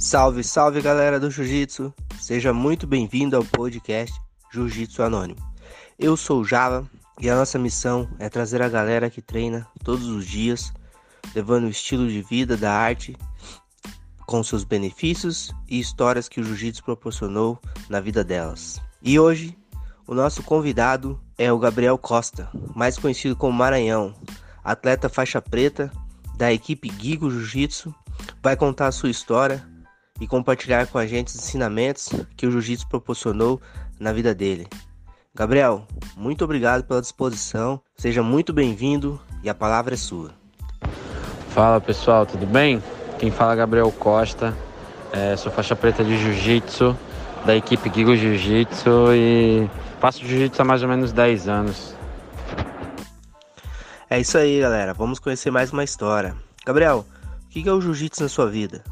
Salve, salve galera do Jiu-Jitsu! Seja muito bem-vindo ao podcast Jiu-Jitsu Anônimo. Eu sou o Java e a nossa missão é trazer a galera que treina todos os dias, levando o estilo de vida da arte com seus benefícios e histórias que o Jiu-Jitsu proporcionou na vida delas. E hoje, o nosso convidado é o Gabriel Costa, mais conhecido como Maranhão, atleta faixa preta da equipe Gigo Jiu-Jitsu, vai contar a sua história e compartilhar com a gente os ensinamentos que o jiu-jitsu proporcionou na vida dele. Gabriel, muito obrigado pela disposição, seja muito bem-vindo e a palavra é sua. Fala pessoal, tudo bem? Quem fala é Gabriel Costa, é, sou faixa preta de jiu-jitsu da equipe Gigo Jiu-Jitsu e faço jiu-jitsu há mais ou menos 10 anos. É isso aí, galera. Vamos conhecer mais uma história. Gabriel, o que é o jiu-jitsu na sua vida?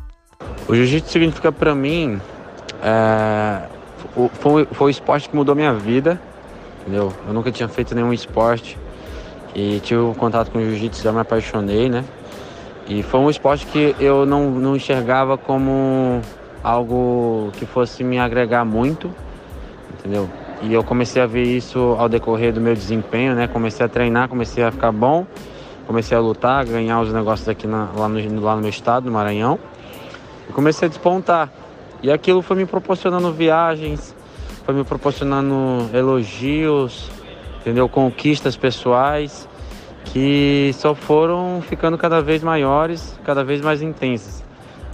O jiu-jitsu significa para mim. É, foi, foi o esporte que mudou minha vida, entendeu? Eu nunca tinha feito nenhum esporte e tive um contato com o jiu-jitsu, já me apaixonei, né? E foi um esporte que eu não, não enxergava como algo que fosse me agregar muito, entendeu? E eu comecei a ver isso ao decorrer do meu desempenho, né? Comecei a treinar, comecei a ficar bom, comecei a lutar, ganhar os negócios aqui na, lá, no, lá no meu estado, no Maranhão. E comecei a despontar. E aquilo foi me proporcionando viagens, foi me proporcionando elogios, entendeu? Conquistas pessoais que só foram ficando cada vez maiores, cada vez mais intensas.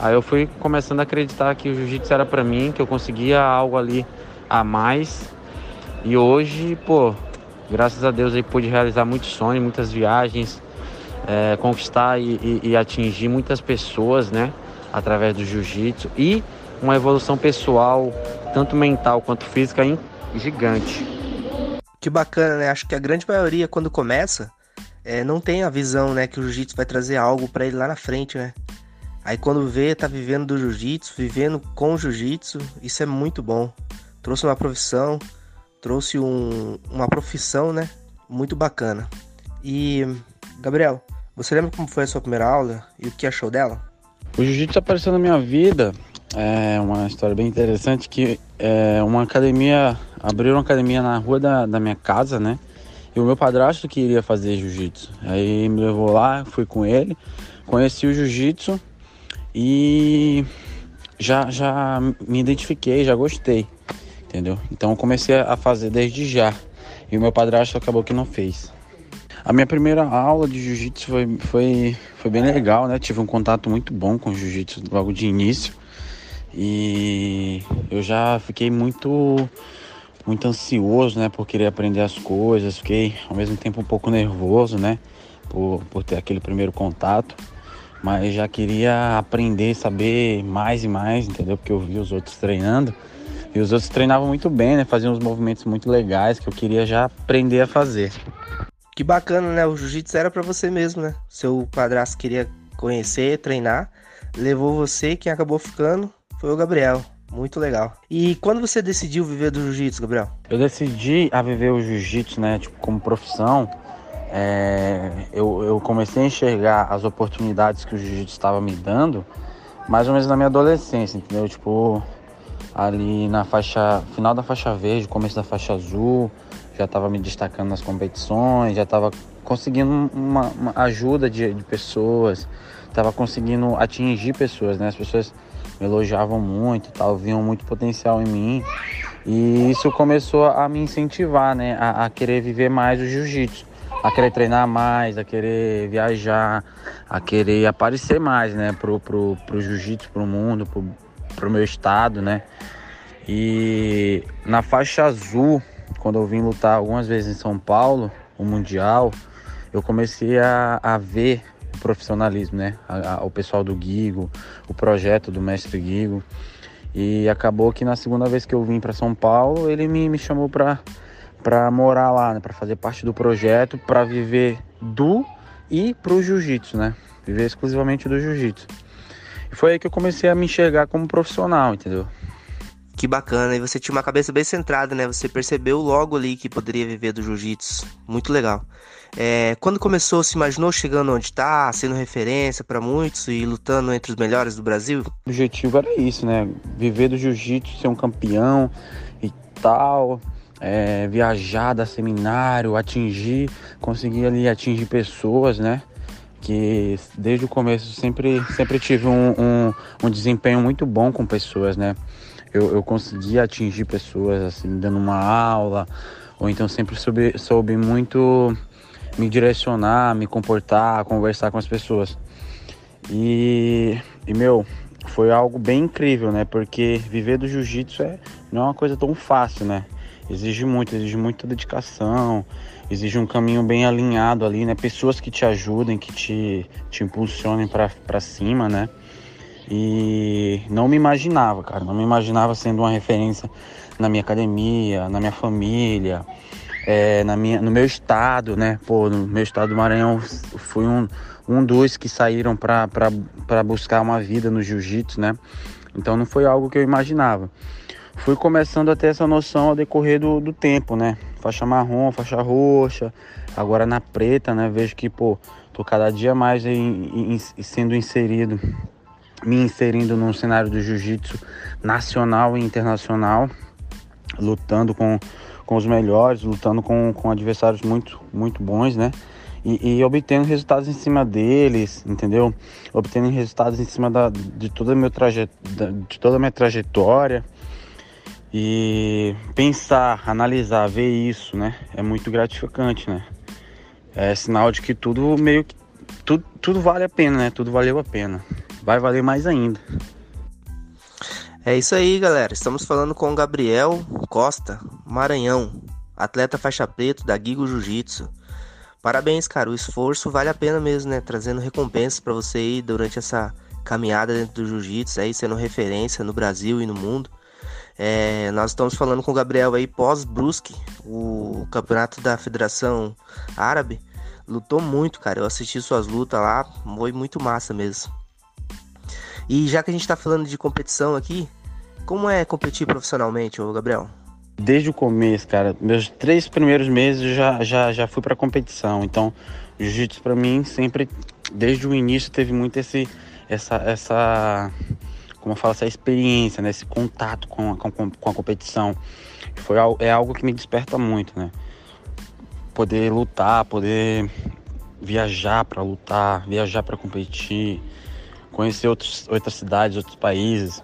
Aí eu fui começando a acreditar que o jiu-jitsu era para mim, que eu conseguia algo ali a mais. E hoje, pô, graças a Deus aí pude realizar muitos sonhos, muitas viagens, é, conquistar e, e, e atingir muitas pessoas, né? Através do jiu-jitsu e uma evolução pessoal, tanto mental quanto física, gigante. Que bacana, né? Acho que a grande maioria, quando começa, é, não tem a visão, né, que o jiu-jitsu vai trazer algo para ele lá na frente, né? Aí quando vê, tá vivendo do jiu-jitsu, vivendo com o jiu-jitsu, isso é muito bom. Trouxe uma profissão, trouxe um, uma profissão, né? Muito bacana. E, Gabriel, você lembra como foi a sua primeira aula e o que achou dela? O jiu-jitsu apareceu na minha vida, é uma história bem interessante que é uma academia, abriu uma academia na rua da, da minha casa, né? E o meu padrasto queria fazer jiu-jitsu. Aí me levou lá, fui com ele, conheci o jiu-jitsu e já, já me identifiquei, já gostei, entendeu? Então comecei a fazer desde já. E o meu padrasto acabou que não fez. A minha primeira aula de jiu-jitsu foi, foi, foi bem legal, né? Tive um contato muito bom com jiu-jitsu logo de início. E eu já fiquei muito muito ansioso, né, por querer aprender as coisas, fiquei ao mesmo tempo um pouco nervoso, né, por, por ter aquele primeiro contato, mas já queria aprender, saber mais e mais, entendeu? Porque eu vi os outros treinando e os outros treinavam muito bem, né, faziam uns movimentos muito legais que eu queria já aprender a fazer. Que bacana, né? O jiu-jitsu era para você mesmo, né? Seu padrasto queria conhecer, treinar, levou você, quem acabou ficando foi o Gabriel. Muito legal. E quando você decidiu viver do jiu-jitsu, Gabriel? Eu decidi a viver o jiu-jitsu, né, tipo, como profissão. É, eu, eu comecei a enxergar as oportunidades que o jiu-jitsu estava me dando, mais ou menos na minha adolescência, entendeu? Tipo, ali na faixa, final da faixa verde, começo da faixa azul, já estava me destacando nas competições, já estava conseguindo uma, uma ajuda de, de pessoas, estava conseguindo atingir pessoas, né? As pessoas me elogiavam muito, tal, viam muito potencial em mim e isso começou a me incentivar, né? A, a querer viver mais o jiu-jitsu, a querer treinar mais, a querer viajar, a querer aparecer mais, né? Pro, pro, pro jiu-jitsu, pro mundo, pro, pro meu estado, né? E na faixa azul quando eu vim lutar algumas vezes em São Paulo, o Mundial, eu comecei a, a ver o profissionalismo, né? A, a, o pessoal do Guigo, o projeto do mestre Guigo. E acabou que na segunda vez que eu vim para São Paulo, ele me, me chamou para para morar lá, né? Para fazer parte do projeto, para viver do e pro jiu-jitsu, né? Viver exclusivamente do jiu-jitsu. E foi aí que eu comecei a me enxergar como profissional, entendeu? Que bacana, e você tinha uma cabeça bem centrada, né? Você percebeu logo ali que poderia viver do jiu-jitsu. Muito legal. É, quando começou, se imaginou chegando onde está, sendo referência para muitos e lutando entre os melhores do Brasil? O objetivo era isso, né? Viver do jiu-jitsu, ser um campeão e tal. É, viajar, dar seminário, atingir, conseguir ali atingir pessoas, né? Que desde o começo sempre, sempre tive um, um, um desempenho muito bom com pessoas, né? Eu, eu consegui atingir pessoas assim, dando uma aula, ou então sempre soube, soube muito me direcionar, me comportar, conversar com as pessoas. E, e meu, foi algo bem incrível, né? Porque viver do jiu-jitsu é, não é uma coisa tão fácil, né? Exige muito, exige muita dedicação, exige um caminho bem alinhado ali, né? Pessoas que te ajudem, que te, te impulsionem para cima, né? E não me imaginava, cara, não me imaginava sendo uma referência na minha academia, na minha família, é, na minha, no meu estado, né? Pô, no meu estado do Maranhão fui um, um dos que saíram para buscar uma vida no jiu-jitsu, né? Então não foi algo que eu imaginava. Fui começando a ter essa noção ao decorrer do, do tempo, né? Faixa marrom, faixa roxa, agora na preta, né? Vejo que, pô, tô cada dia mais em, em, sendo inserido me inserindo num cenário do jiu-jitsu nacional e internacional, lutando com, com os melhores, lutando com, com adversários muito, muito bons, né? E, e, obtendo resultados em cima deles, entendeu? Obtendo resultados em cima da, de, toda meu traje, de toda a minha trajetória. E pensar, analisar, ver isso, né? É muito gratificante, né? É sinal de que tudo meio que. Tudo, tudo vale a pena, né? Tudo valeu a pena vai valer mais ainda. É isso aí, galera. Estamos falando com o Gabriel Costa, Maranhão, atleta faixa preta da Gigo Jiu-Jitsu. Parabéns, cara. O esforço vale a pena mesmo, né? Trazendo recompensas para você aí durante essa caminhada dentro do jiu-jitsu, aí sendo referência no Brasil e no mundo. É, nós estamos falando com o Gabriel aí pós-Brusque, o campeonato da Federação Árabe. Lutou muito, cara. Eu assisti suas lutas lá, foi muito massa mesmo. E já que a gente está falando de competição aqui, como é competir profissionalmente, ô Gabriel? Desde o começo, cara, meus três primeiros meses já, já, já fui para competição. Então, jiu-jitsu para mim sempre, desde o início, teve muito esse, essa, essa, como eu falo, essa experiência, né? esse contato com, com, com a competição. Foi, é algo que me desperta muito, né? Poder lutar, poder viajar para lutar, viajar para competir, conhecer outros, outras cidades, outros países,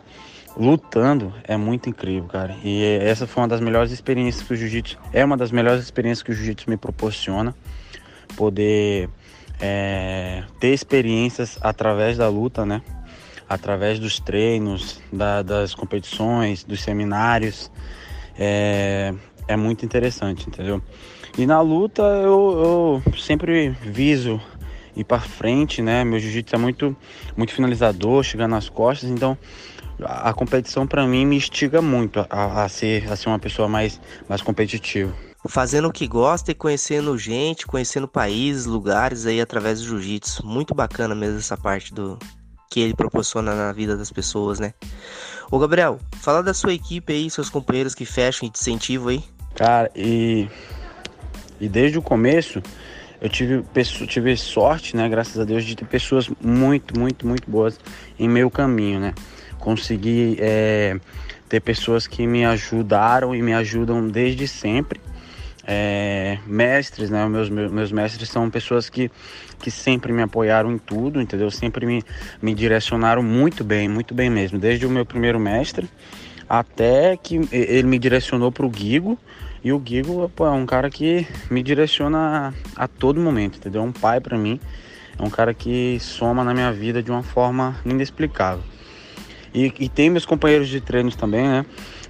lutando é muito incrível, cara. E essa foi uma das melhores experiências que o jiu-jitsu é uma das melhores experiências que o jiu-jitsu me proporciona, poder é, ter experiências através da luta, né? Através dos treinos, da, das competições, dos seminários, é, é muito interessante, entendeu? E na luta eu, eu sempre viso ir para frente, né? Meu jiu-jitsu é muito, muito finalizador, chegar nas costas, então a, a competição para mim me instiga muito a, a, ser, a ser uma pessoa mais, mais competitiva. Fazendo o que gosta e conhecendo gente, conhecendo países, lugares aí através do jiu-jitsu. Muito bacana mesmo essa parte do que ele proporciona na vida das pessoas, né? Ô Gabriel, fala da sua equipe aí, seus companheiros que fecham e te incentivam aí. Cara, e, e desde o começo eu tive, tive sorte, né, graças a Deus, de ter pessoas muito, muito, muito boas em meu caminho, né? Consegui é, ter pessoas que me ajudaram e me ajudam desde sempre. É, mestres, né? Meus, meus, mestres são pessoas que, que sempre me apoiaram em tudo, entendeu? Sempre me, me direcionaram muito bem, muito bem mesmo. Desde o meu primeiro mestre até que ele me direcionou para o Guigo, e o Gigo pô, é um cara que me direciona a, a todo momento, entendeu? É um pai para mim, é um cara que soma na minha vida de uma forma inexplicável. E, e tem meus companheiros de treinos também, né?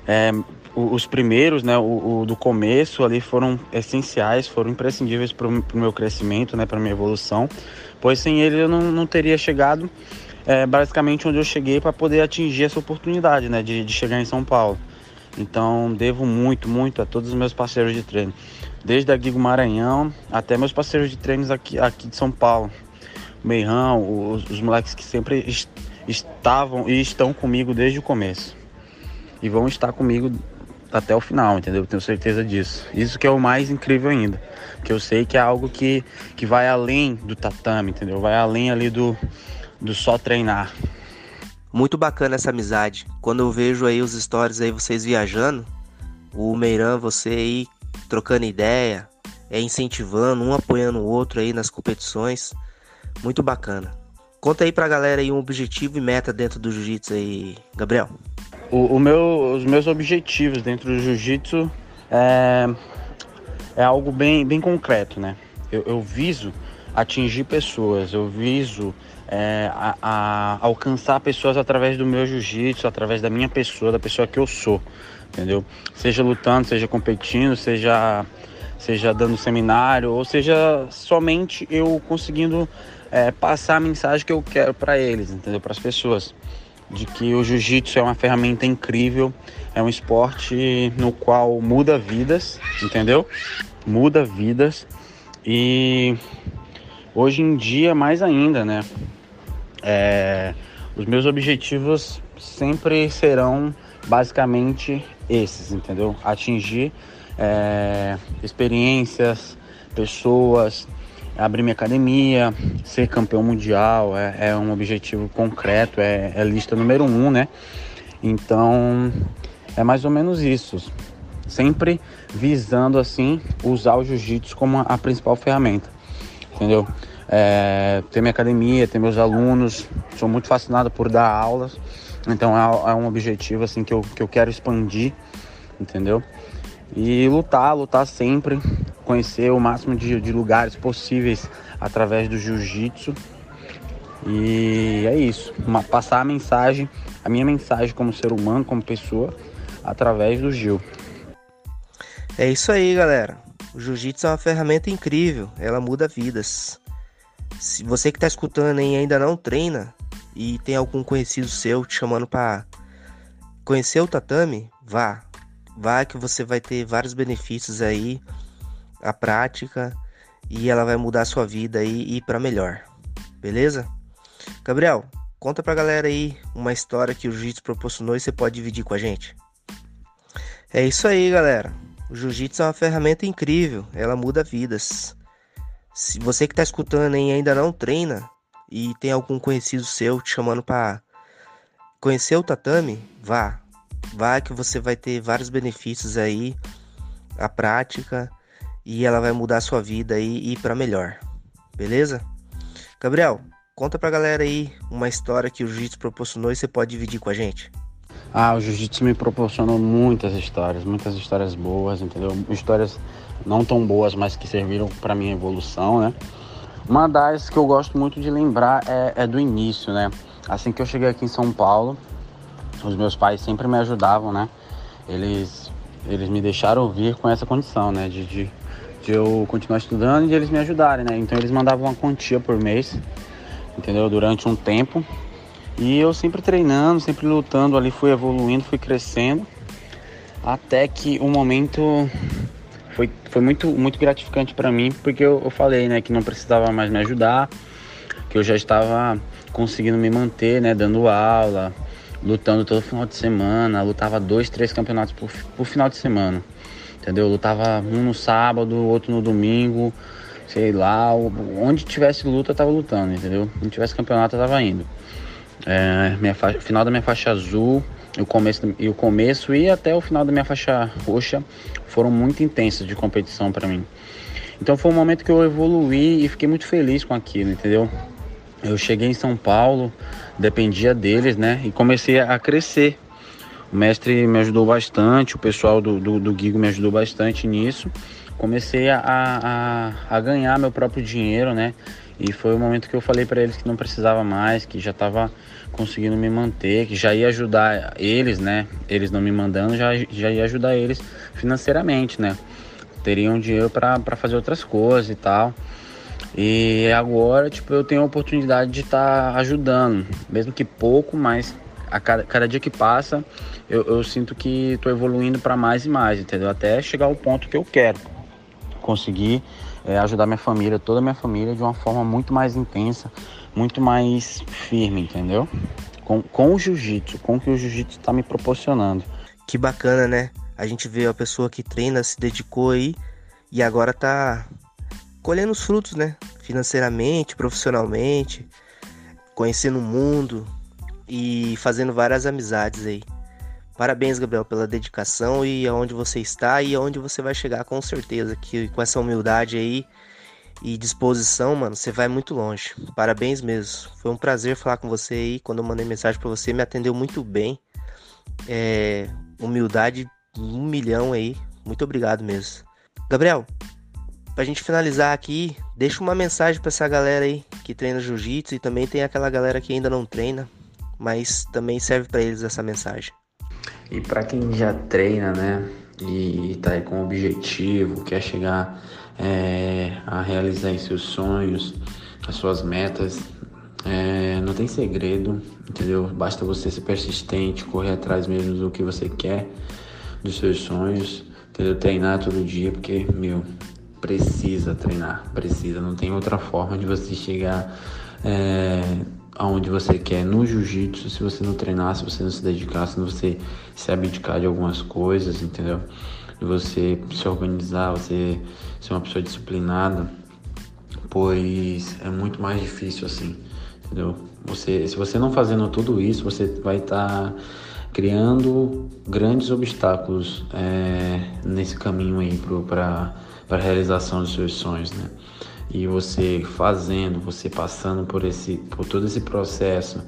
É, os primeiros, né, o, o, do começo ali foram essenciais, foram imprescindíveis para o meu crescimento, né, para minha evolução, pois sem ele eu não, não teria chegado é, basicamente onde eu cheguei para poder atingir essa oportunidade, né, de, de chegar em São Paulo. Então devo muito, muito a todos os meus parceiros de treino, desde a Gigo Maranhão até meus parceiros de treinos aqui, aqui de São Paulo, o Meirão, os, os moleques que sempre est estavam e estão comigo desde o começo. e vão estar comigo até o final, entendeu? Eu tenho certeza disso. Isso que é o mais incrível ainda, que eu sei que é algo que, que vai além do tatame, entendeu? Vai além ali do, do só treinar. Muito bacana essa amizade. Quando eu vejo aí os stories aí vocês viajando, o Meiran, você aí trocando ideia, é incentivando, um apoiando o outro aí nas competições. Muito bacana. Conta aí pra galera aí um objetivo e meta dentro do jiu-jitsu aí, Gabriel. O, o, meu, os meus objetivos dentro do jiu-jitsu é, é algo bem, bem concreto, né? Eu, eu viso atingir pessoas, eu viso é, a, a alcançar pessoas através do meu jiu-jitsu, através da minha pessoa, da pessoa que eu sou, entendeu? Seja lutando, seja competindo, seja, seja dando seminário, ou seja somente eu conseguindo é, passar a mensagem que eu quero para eles, entendeu? Para as pessoas de que o jiu-jitsu é uma ferramenta incrível, é um esporte no qual muda vidas, entendeu? Muda vidas e hoje em dia mais ainda, né? É, os meus objetivos sempre serão basicamente esses, entendeu? Atingir é, experiências, pessoas, abrir minha academia, ser campeão mundial é, é um objetivo concreto, é, é, lista número um, né? Então é mais ou menos isso. Sempre visando assim usar o jiu-jitsu como a principal ferramenta, entendeu? É, ter minha academia, ter meus alunos, sou muito fascinado por dar aulas, então é, é um objetivo assim que eu, que eu quero expandir, entendeu? E lutar, lutar sempre, conhecer o máximo de, de lugares possíveis através do jiu-jitsu. E é isso, uma, passar a mensagem, a minha mensagem como ser humano, como pessoa, através do Gil. É isso aí, galera. O jiu-jitsu é uma ferramenta incrível, ela muda vidas. Se você que está escutando e ainda não treina e tem algum conhecido seu te chamando para conhecer o tatame, vá, Vai que você vai ter vários benefícios aí, a prática, e ela vai mudar a sua vida aí e para melhor. Beleza? Gabriel, conta pra galera aí uma história que o jiu-jitsu proporcionou e você pode dividir com a gente. É isso aí, galera. O jiu-jitsu é uma ferramenta incrível, ela muda vidas. Se você que está escutando e ainda não treina e tem algum conhecido seu te chamando para conhecer o tatame, vá, Vai que você vai ter vários benefícios aí, a prática, e ela vai mudar a sua vida aí e para melhor. Beleza? Gabriel, conta pra galera aí uma história que o jiu-jitsu proporcionou e você pode dividir com a gente. Ah, o jiu-jitsu me proporcionou muitas histórias, muitas histórias boas, entendeu? Histórias não tão boas, mas que serviram para minha evolução, né? Uma das que eu gosto muito de lembrar é, é do início, né? Assim que eu cheguei aqui em São Paulo, os meus pais sempre me ajudavam, né? Eles, eles me deixaram vir com essa condição, né? De, de, de eu continuar estudando e de eles me ajudarem, né? Então eles mandavam uma quantia por mês, entendeu? Durante um tempo. E eu sempre treinando, sempre lutando ali, fui evoluindo, fui crescendo. Até que o momento foi, foi muito, muito gratificante para mim, porque eu, eu falei, né, que não precisava mais me ajudar, que eu já estava conseguindo me manter, né, dando aula, lutando todo final de semana, lutava dois, três campeonatos por, por final de semana, entendeu? lutava um no sábado, outro no domingo, sei lá, onde tivesse luta eu tava lutando, entendeu? Onde tivesse campeonato eu tava indo. É, minha faixa, final da minha faixa azul o começo, e o começo e até o final da minha faixa roxa foram muito intensos de competição para mim. Então foi um momento que eu evoluí e fiquei muito feliz com aquilo, entendeu? Eu cheguei em São Paulo, dependia deles, né? E comecei a crescer. O mestre me ajudou bastante, o pessoal do, do, do me ajudou bastante nisso. Comecei a, a, a ganhar meu próprio dinheiro, né? E foi o momento que eu falei para eles que não precisava mais, que já estava conseguindo me manter, que já ia ajudar eles, né? Eles não me mandando, já, já ia ajudar eles financeiramente, né? Teriam dinheiro para fazer outras coisas e tal. E agora, tipo, eu tenho a oportunidade de estar tá ajudando, mesmo que pouco, mas a cada, cada dia que passa, eu, eu sinto que estou evoluindo para mais e mais, entendeu? Até chegar ao ponto que eu quero. Conseguir é, ajudar minha família, toda a minha família, de uma forma muito mais intensa, muito mais firme, entendeu? Com, com o jiu-jitsu, com o que o jiu-jitsu está me proporcionando. Que bacana, né? A gente vê a pessoa que treina, se dedicou aí e agora tá colhendo os frutos, né? Financeiramente, profissionalmente, conhecendo o mundo e fazendo várias amizades aí. Parabéns, Gabriel, pela dedicação e aonde você está e aonde você vai chegar com certeza. Que com essa humildade aí e disposição, mano, você vai muito longe. Parabéns mesmo. Foi um prazer falar com você aí. Quando eu mandei mensagem para você, me atendeu muito bem. É, humildade um milhão aí. Muito obrigado mesmo. Gabriel, pra gente finalizar aqui, deixa uma mensagem para essa galera aí que treina jiu-jitsu e também tem aquela galera que ainda não treina, mas também serve para eles essa mensagem. E para quem já treina, né, e tá aí com objetivo, quer chegar é, a realizar seus sonhos, as suas metas, é, não tem segredo, entendeu? Basta você ser persistente, correr atrás mesmo do que você quer, dos seus sonhos, entendeu? Treinar todo dia, porque, meu, precisa treinar, precisa. Não tem outra forma de você chegar é, aonde você quer no jiu-jitsu se você não treinar, se você não se dedicar, se você se abdicar de algumas coisas, entendeu? De você se organizar, você ser uma pessoa disciplinada, pois é muito mais difícil assim entendeu? Você, se você não fazendo tudo isso, você vai estar tá criando grandes obstáculos é, nesse caminho aí para a realização dos seus sonhos, né? E você fazendo, você passando por esse, por todo esse processo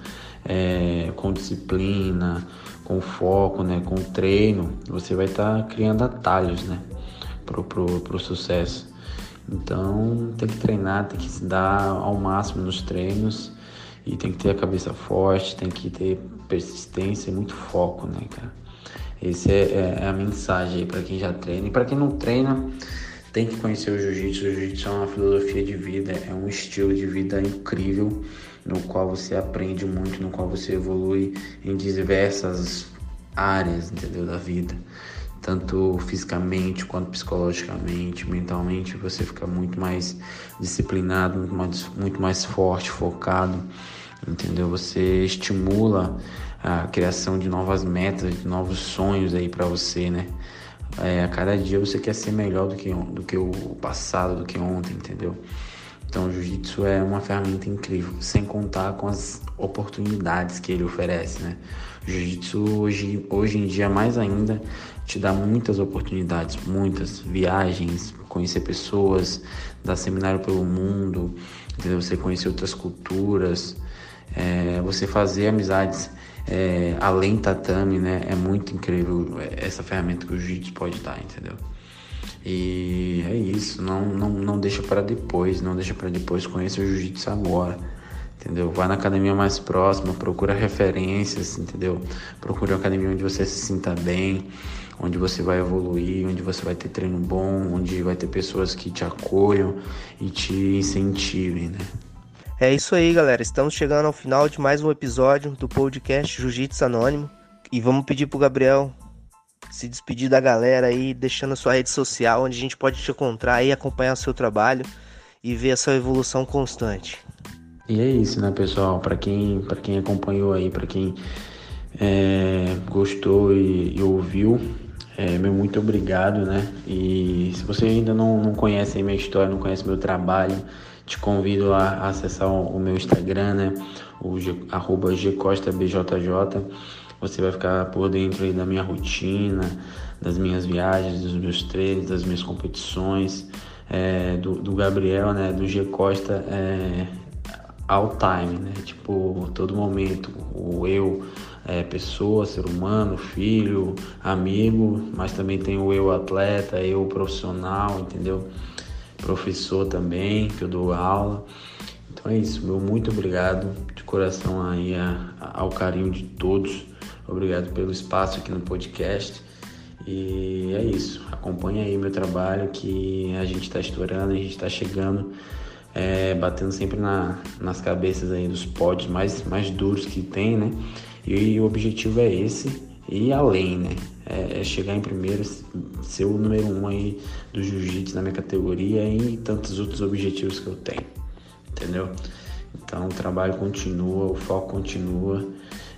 é, com disciplina, com foco, né, com treino, você vai estar tá criando atalhos, né, pro, pro, pro sucesso. Então tem que treinar, tem que se dar ao máximo nos treinos e tem que ter a cabeça forte, tem que ter persistência e muito foco, né, cara? Essa é, é, é, a mensagem para quem já treina. E para quem não treina, tem que conhecer o jiu-jitsu. O jiu-jitsu é uma filosofia de vida, é um estilo de vida incrível, no qual você aprende muito, no qual você evolui em diversas áreas, entendeu, da vida. Tanto fisicamente quanto psicologicamente, mentalmente, você fica muito mais disciplinado, muito mais, muito mais forte, focado entendeu? Você estimula a criação de novas metas, de novos sonhos aí para você, né? É, a cada dia você quer ser melhor do que, do que o passado, do que ontem, entendeu? Então, o jiu-jitsu é uma ferramenta incrível, sem contar com as oportunidades que ele oferece, né? Jiu-jitsu hoje, hoje em dia, mais ainda, te dá muitas oportunidades, muitas viagens, conhecer pessoas, dar seminário pelo mundo, entendeu? Você conhecer outras culturas, é, você fazer amizades é, além tatame, né? É muito incrível essa ferramenta que o jiu-jitsu pode dar, entendeu? E é isso, não, não, não deixa para depois, não deixa para depois, conheça o jiu-jitsu agora, entendeu? Vai na academia mais próxima, procura referências, entendeu? Procura uma academia onde você se sinta bem, onde você vai evoluir, onde você vai ter treino bom, onde vai ter pessoas que te acolham e te incentivem, né? É isso aí, galera. Estamos chegando ao final de mais um episódio do podcast Jiu-Jitsu Anônimo. E vamos pedir pro Gabriel se despedir da galera aí, deixando a sua rede social, onde a gente pode te encontrar e acompanhar o seu trabalho e ver a sua evolução constante. E é isso, né, pessoal? Para quem, pra quem acompanhou aí, para quem é, gostou e, e ouviu, é, meu muito obrigado, né? E se você ainda não, não conhece minha história, não conhece meu trabalho, te convido a acessar o meu Instagram, né? O G, arroba gcostabjj. Você vai ficar por dentro aí da minha rotina, das minhas viagens, dos meus treinos, das minhas competições, é, do, do, Gabriel, né? Do G Costa é, all time, né? Tipo, todo momento, o eu, é, pessoa, ser humano, filho, amigo, mas também tem o eu atleta, eu profissional, entendeu? professor também, que eu dou aula. Então é isso, meu muito obrigado de coração aí a, a, ao carinho de todos. Obrigado pelo espaço aqui no podcast. E é isso, acompanha aí meu trabalho que a gente está estourando, a gente está chegando, é, batendo sempre na, nas cabeças aí dos pods mais, mais duros que tem, né? E o objetivo é esse e além, né? É, é chegar em primeiro, ser o número um aí do jiu-jitsu na minha categoria e tantos outros objetivos que eu tenho, entendeu? Então o trabalho continua, o foco continua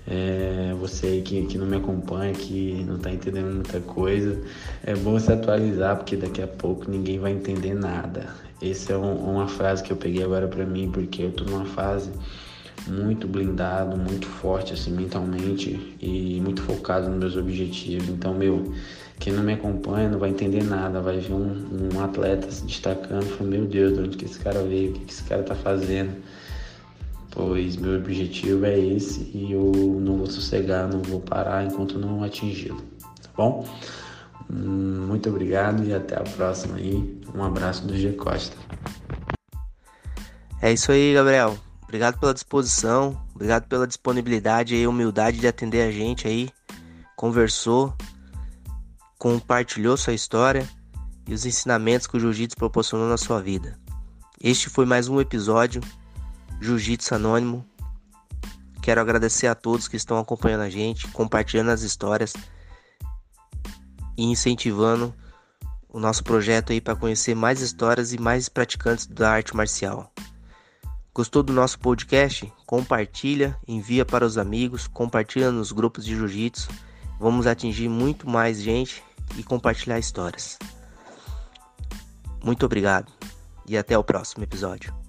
É, você aí que, que não me acompanha, que não está entendendo muita coisa, é bom se atualizar porque daqui a pouco ninguém vai entender nada. Essa é um, uma frase que eu peguei agora para mim porque eu estou numa fase muito blindado, muito forte assim mentalmente e muito focado nos meus objetivos. Então, meu, quem não me acompanha não vai entender nada, vai ver um, um atleta se destacando, fala, meu Deus, de onde que esse cara veio, o que, que esse cara tá fazendo? Pois meu objetivo é esse e eu não vou sossegar, não vou parar enquanto não atingi-lo, tá bom? Hum, muito obrigado e até a próxima aí. Um abraço do G Costa. É isso aí, Gabriel. Obrigado pela disposição, obrigado pela disponibilidade e humildade de atender a gente aí. Conversou, compartilhou sua história e os ensinamentos que o Jiu-Jitsu proporcionou na sua vida. Este foi mais um episódio Jiu-Jitsu Anônimo. Quero agradecer a todos que estão acompanhando a gente, compartilhando as histórias e incentivando o nosso projeto aí para conhecer mais histórias e mais praticantes da arte marcial. Gostou do nosso podcast? Compartilha, envia para os amigos, compartilha nos grupos de jiu-jitsu. Vamos atingir muito mais gente e compartilhar histórias. Muito obrigado e até o próximo episódio.